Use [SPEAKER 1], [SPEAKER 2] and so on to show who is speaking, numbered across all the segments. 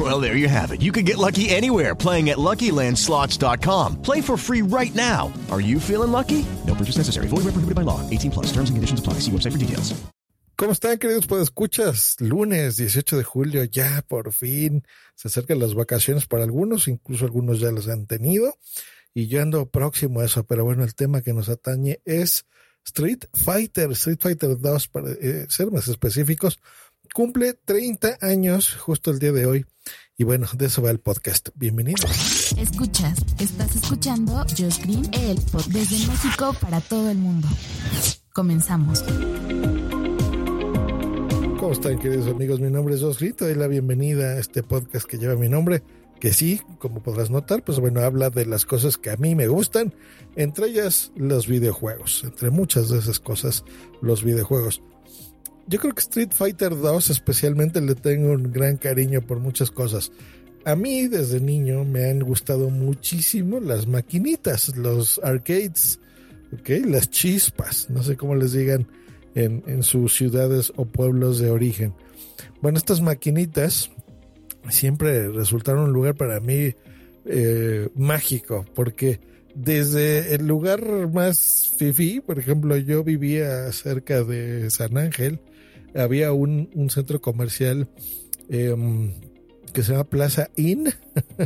[SPEAKER 1] Well, there you have it. You can get lucky anywhere playing at LuckyLandSlots.com. Play for free right now. Are you feeling lucky? No purchase necessary. Void where prohibited by law. 18 plus. Terms and conditions apply. See website for details.
[SPEAKER 2] ¿Cómo están, queridos escuchas Lunes 18 de julio, ya por fin se acercan las vacaciones para algunos, incluso algunos ya las han tenido. Y yo ando próximo a eso, pero bueno, el tema que nos atañe es Street Fighter, Street Fighter 2, para eh, ser más específicos, cumple 30 años justo el día de hoy. Y bueno, de eso va el podcast. Bienvenidos.
[SPEAKER 3] Escuchas, estás escuchando Josh Green, el podcast desde México para todo el mundo. Comenzamos.
[SPEAKER 2] ¿Cómo están, queridos amigos? Mi nombre es Josh Green. Te doy la bienvenida a este podcast que lleva mi nombre que sí, como podrás notar, pues bueno, habla de las cosas que a mí me gustan, entre ellas los videojuegos, entre muchas de esas cosas, los videojuegos. Yo creo que Street Fighter 2 especialmente le tengo un gran cariño por muchas cosas. A mí desde niño me han gustado muchísimo las maquinitas, los arcades, ¿okay? las chispas, no sé cómo les digan en, sus ciudades o pueblos de origen. Bueno, estas maquinitas siempre resultaron un lugar para mí eh, mágico, porque desde el lugar más fifi, por ejemplo, yo vivía cerca de San Ángel, había un, un centro comercial em, que se llama Plaza Inn.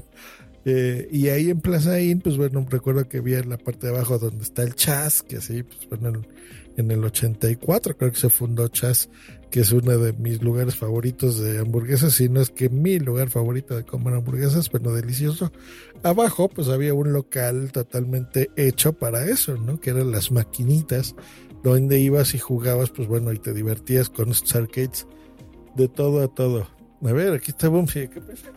[SPEAKER 2] eh, y ahí en Plaza Inn, pues bueno, recuerdo que había en la parte de abajo donde está el Chas, que así, pues bueno, en el 84 creo que se fundó Chas, que es uno de mis lugares favoritos de hamburguesas, si no es que mi lugar favorito de comer hamburguesas, bueno, delicioso. Abajo pues había un local totalmente hecho para eso, ¿no? Que eran las maquinitas donde ibas y jugabas, pues bueno, y te divertías con estos arcades de todo a todo. A ver, aquí está Bumsy. ¿Qué pasa?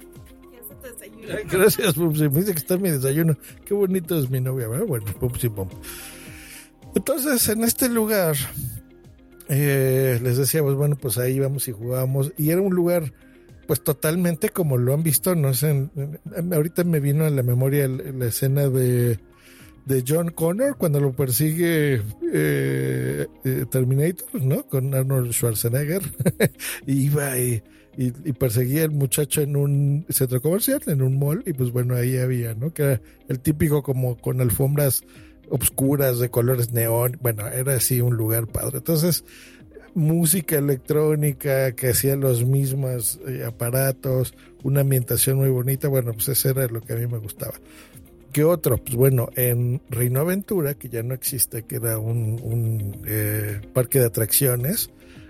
[SPEAKER 2] Gracias, Bumsy. Me dice que está mi desayuno. Qué bonito es mi novia, ¿verdad? Bueno, Bumsy Bum. Entonces, en este lugar, eh, les decíamos, bueno, pues ahí íbamos y jugábamos. Y era un lugar, pues totalmente como lo han visto, no sé, ahorita me vino a la memoria la, escena de, de John Connor cuando lo persigue eh, eh, Terminator, ¿no? Con Arnold Schwarzenegger. iba y, y, y, perseguía al muchacho en un centro comercial, en un mall, y pues bueno, ahí había, ¿no? Que era el típico como con alfombras obscuras de colores neón. Bueno, era así un lugar padre. Entonces, música electrónica que hacía los mismos eh, aparatos, una ambientación muy bonita. Bueno, pues eso era lo que a mí me gustaba. ¿Qué otro? Pues bueno, en Reino Aventura, que ya no existe, que era un, eh, parque de atracciones,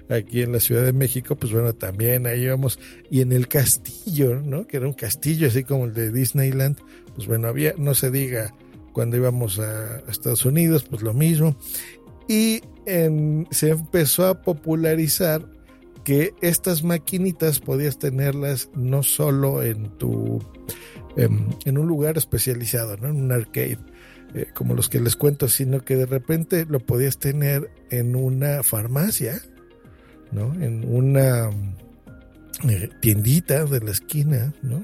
[SPEAKER 2] aquí en la Ciudad de México, pues bueno, también ahí íbamos. Y en el castillo, ¿no? Que era un castillo así como el de Disneyland, pues bueno, había, no se diga, cuando íbamos a Estados Unidos, pues lo mismo. Y en, se empezó a popularizar que estas maquinitas podías tenerlas no solo en tu en, en un lugar especializado, ¿no? en un arcade, eh, como los que les cuento, sino que de repente lo podías tener en una farmacia, ¿no? en una eh, tiendita de la esquina, ¿no?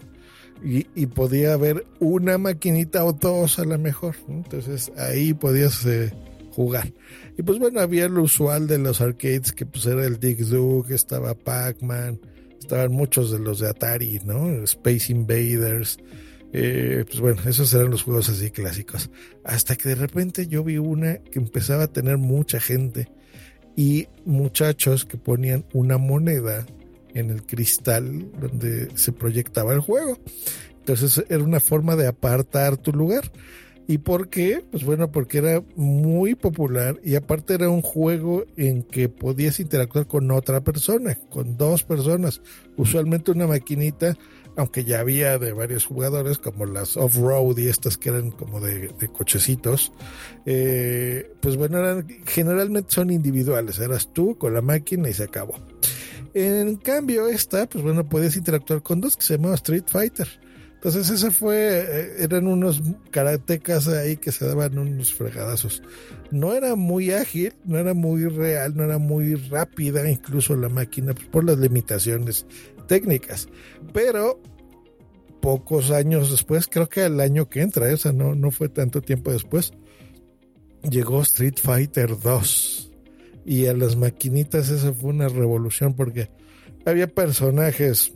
[SPEAKER 2] y, podía haber una maquinita o dos a lo mejor. Entonces ahí podías eh, jugar. Y pues bueno, había lo usual de los arcades, que pues era el Dig Dug, estaba Pac-Man, estaban muchos de los de Atari, ¿no? Space Invaders. Eh, pues bueno, esos eran los juegos así clásicos. Hasta que de repente yo vi una que empezaba a tener mucha gente y muchachos que ponían una moneda en el cristal donde se proyectaba el juego. Entonces era una forma de apartar tu lugar. ¿Y por qué? Pues bueno, porque era muy popular y aparte era un juego en que podías interactuar con otra persona, con dos personas. Usualmente una maquinita, aunque ya había de varios jugadores, como las off-road y estas que eran como de, cochecitos, eh, pues bueno, eran, generalmente son individuales. Eras tú con la máquina y se acabó. En cambio, esta, pues bueno, podías interactuar con dos que se llamaba Street Fighter. Entonces ese fue, eh, eran unos karatecas ahí que se daban unos fregadazos. No era muy ágil, no era muy real, no era muy rápida incluso la máquina pues, por las limitaciones técnicas. Pero pocos años después, creo que el año que entra, esa no, no fue tanto tiempo después, llegó Street Fighter 2. Y a las maquinitas esa fue una revolución porque había personajes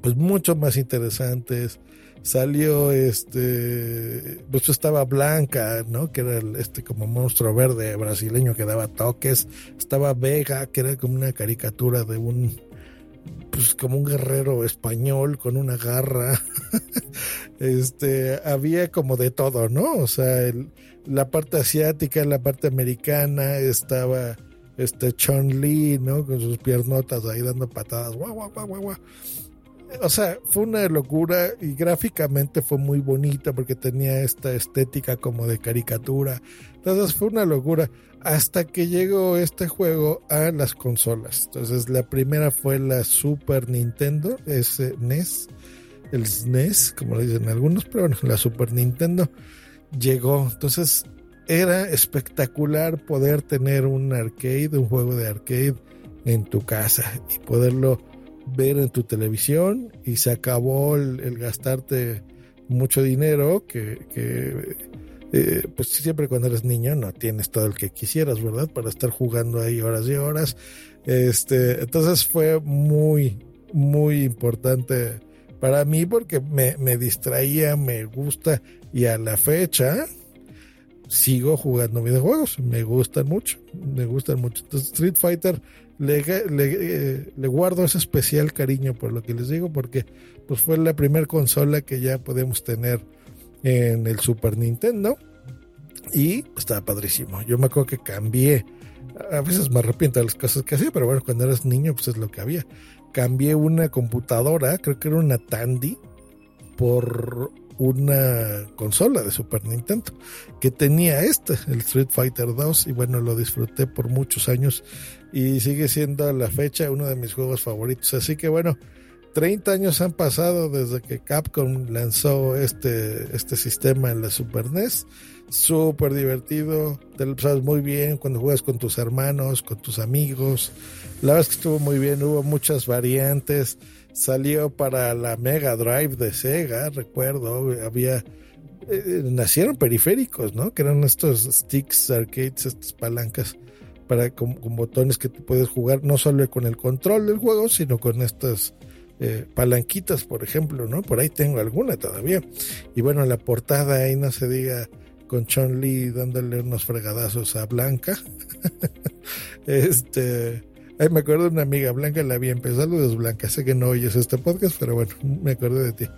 [SPEAKER 2] pues mucho más interesantes. Salió este, pues estaba Blanca, ¿no? Que era este como monstruo verde brasileño que daba toques. Estaba Vega, que era como una caricatura de un, pues como un guerrero español con una garra. este, había como de todo, ¿no? O sea, el, la parte asiática, la parte americana, estaba este Chun Li, ¿no? Con sus piernotas ahí dando patadas. Guau, guau, guau, guau o sea, fue una locura y gráficamente fue muy bonita porque tenía esta estética como de caricatura. Entonces fue una locura hasta que llegó este juego a las consolas. Entonces la primera fue la Super Nintendo, ese NES, el SNES, como le dicen algunos, pero bueno, la Super Nintendo llegó. Entonces era espectacular poder tener un arcade, un juego de arcade en tu casa y poderlo ver en tu televisión y se acabó el, gastarte mucho dinero que, eh, pues siempre cuando eres niño no tienes todo el que quisieras, ¿verdad? Para estar jugando ahí horas y horas. Este, entonces fue muy, muy importante para mí porque me, me distraía, me gusta y a la fecha sigo jugando videojuegos, me gustan mucho, me gustan mucho. Entonces Street Fighter le, le, guardo ese especial cariño por lo que les digo, porque pues fue la primera consola que ya podemos tener en el Super Nintendo y estaba padrísimo. Yo me acuerdo que cambié, a veces me arrepiento de las cosas que hacía, pero bueno, cuando eras niño pues es lo que había. Cambié una computadora, creo que era una Tandy, por una consola de Super Nintendo que tenía este, el Street Fighter 2, y bueno, lo disfruté por muchos años y sigue siendo a la fecha uno de mis juegos favoritos. Así que bueno, 30 años han pasado desde que Capcom lanzó este, este sistema en la Super NES. Súper divertido, te lo sabes muy bien cuando juegas con tus hermanos, con tus amigos. La verdad es que estuvo muy bien, hubo muchas variantes salió para la Mega Drive de Sega, recuerdo, había eh, nacieron periféricos, ¿no? Que eran estos sticks arcades, estas palancas para con, botones que puedes jugar no solo con el control del juego, sino con estas eh, palanquitas, por ejemplo, ¿no? Por ahí tengo alguna todavía. Y bueno, la portada ahí no se diga con Chun Li dándole unos fregadazos a Blanca. este Ay, me acuerdo de una amiga blanca, la había empezado, Saludos Blanca, sé que no oyes este podcast, pero bueno, me acuerdo de ti.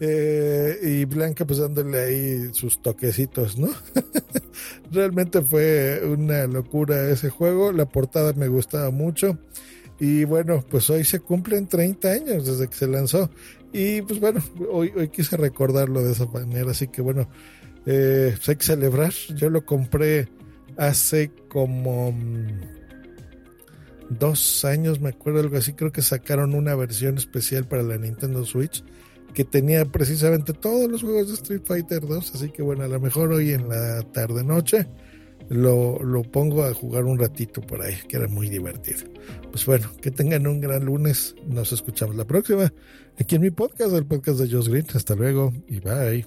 [SPEAKER 2] Eh, y Blanca pues dándole ahí sus toquecitos, ¿no? Realmente fue una locura ese juego, la portada me gustaba mucho. Y bueno, pues hoy se cumplen 30 años desde que se lanzó. Y pues bueno, hoy, hoy quise recordarlo de esa manera, así que bueno, eh, pues hay que celebrar. Yo lo compré hace como mm, dos años, me acuerdo algo así, creo que sacaron una versión especial para la Nintendo Switch que tenía precisamente todos los juegos de Street Fighter 2, así que bueno, a lo mejor hoy en la tarde noche lo, lo pongo a jugar un ratito por ahí, que era muy divertido. Pues bueno, que tengan un gran lunes, nos escuchamos la próxima, aquí en mi podcast, el podcast de Josh Green, hasta luego y bye.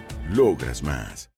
[SPEAKER 4] logras más.